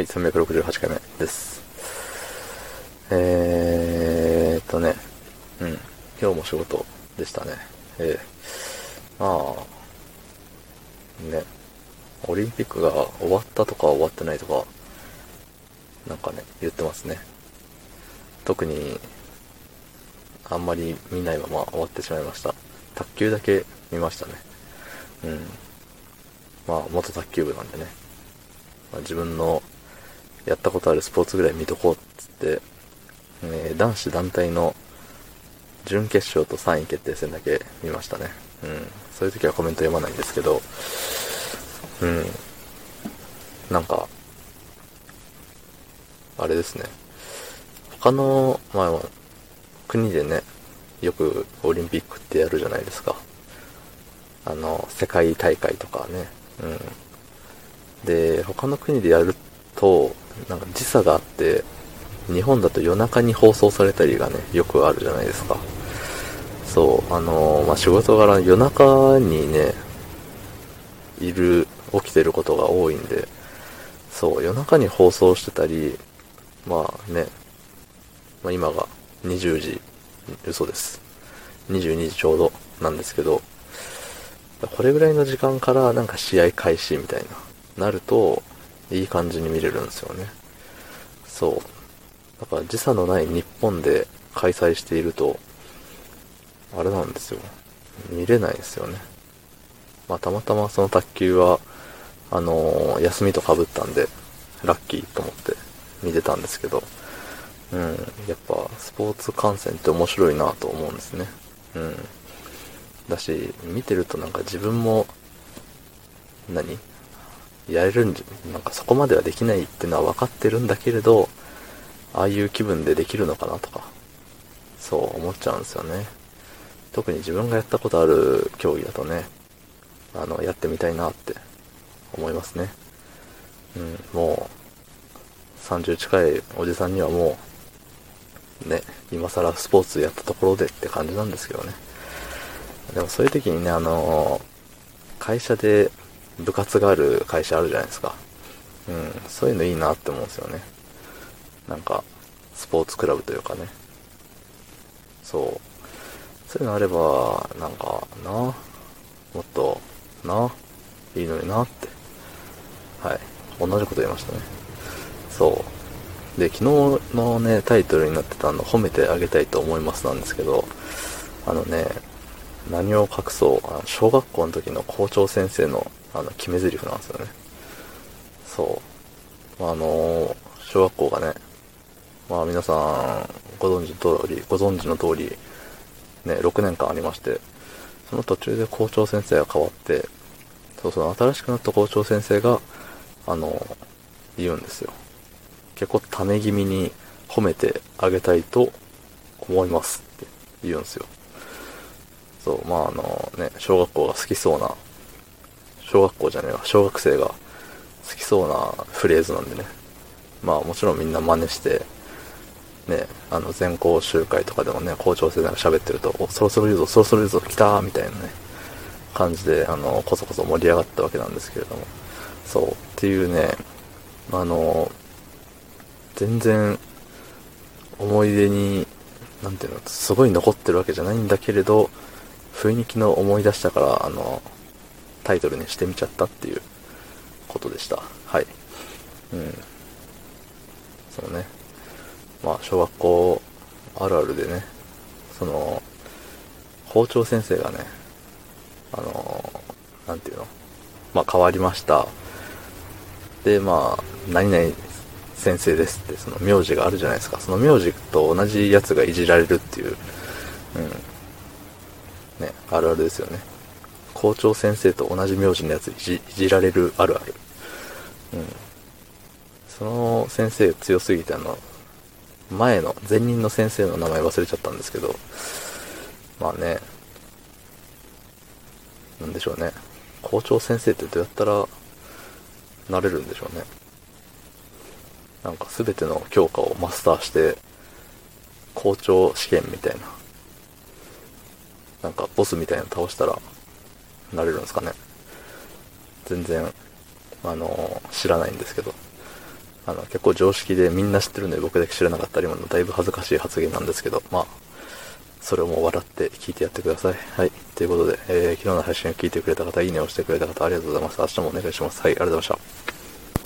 はい、368回目です。えーっとね、うん、今日も仕事でしたね。えー、まあ、ね、オリンピックが終わったとか終わってないとか、なんかね、言ってますね。特に、あんまり見ないまま終わってしまいました。卓球だけ見ましたね。うん。まあ、元卓球部なんでね。まあ、自分のやったことあるスポーツぐらい見とこうっつって、えー男子団体の準決勝と3位決定戦だけ見ましたね。うん。そういう時はコメント読まないんですけど、うん。なんか、あれですね。他の、まあ、国でね、よくオリンピックってやるじゃないですか。あの、世界大会とかね。うん。で、他の国でやると、なんか時差があって、日本だと夜中に放送されたりがね、よくあるじゃないですか。そう、あのまあ、仕事柄夜中にね、いる、起きてることが多いんで、そう、夜中に放送してたり、まあね、まあ、今が20時、嘘です。22時ちょうどなんですけど、これぐらいの時間からなんか試合開始みたいな、なると、いい感じに見れるんですよね。そう。だから時差のない日本で開催していると、あれなんですよ。見れないですよね。まあたまたまその卓球は、あのー休みと被ったんで、ラッキーと思って見てたんですけど、うん、やっぱスポーツ観戦って面白いなと思うんですね。うん。だし、見てるとなんか自分も、何？やれるんじゃ、なんかそこまではできないってのは分かってるんだけれど、ああいう気分でできるのかなとか、そう思っちゃうんですよね。特に自分がやったことある競技だとね、あの、やってみたいなって思いますね。うん、もう、30近いおじさんにはもう、ね、今更スポーツやったところでって感じなんですけどね。でもそういう時にね、あの、会社で部活がある会社あるじゃないですか。うん、そういうのいいなって思うんですよね。なんか、スポーツクラブというかね。そう。そういうのあれば、なんか、なもっと、ないいのになって。はい。同じこと言いましたね。そう。で、昨日のね、タイトルになってたの、褒めてあげたいと思いますなんですけど、あのね、何を隠そう、あの小学校の時の校長先生の、あの、決め台詞なんですよね。そう。あの、小学校がね、まあ皆さんご存知の通り、ご存知の通り、ね、6年間ありまして、その途中で校長先生が変わって、そうその新しくなった校長先生が、あの、言うんですよ。結構ため気味に褒めてあげたいと思いますって言うんですよ。そう、まああのね、小学校が好きそうな、小学校じゃねえわ、小学生が好きそうなフレーズなんでね。まあもちろんみんな真似して、ね、あの全校集会とかでもね、校長先生が喋ってると、お、そろそろ言うぞ、そろそろ言うぞ、来たーみたいなね、感じで、あの、こそこそ盛り上がったわけなんですけれども。そう、っていうね、あの、全然、思い出に、なんていうの、すごい残ってるわけじゃないんだけれど、雰囲気の思い出したから、あの、タイトルにしてみちゃったっていうことでした。はい。うん。そうね。まあ、小学校あるあるでね、その、校長先生がね、あの、なんていうの、まあ変わりました。で、まあ、何々先生ですって、その名字があるじゃないですか。その名字と同じやつがいじられるっていう、うん。ね、あるあるですよね。校長先生と同じ名字のやついじいじられるあるある。うん。その先生強すぎてあの、前の、前任の先生の名前忘れちゃったんですけど、まあね、なんでしょうね。校長先生ってどうやったらなれるんでしょうね。なんか全ての教科をマスターして、校長試験みたいな。なんかボスみたいなの倒したら、なれるんですかね。全然、あの知らないんですけど。あの、結構常識でみんな知ってるんで僕だけ知らなかったりもだいぶ恥ずかしい発言なんですけど、まあ、それをもう笑って聞いてやってください。はい。ということで、えー、昨日の配信を聞いてくれた方、いいねをしてくれた方、ありがとうございます。明日もお願いします。はい、ありがとうございました。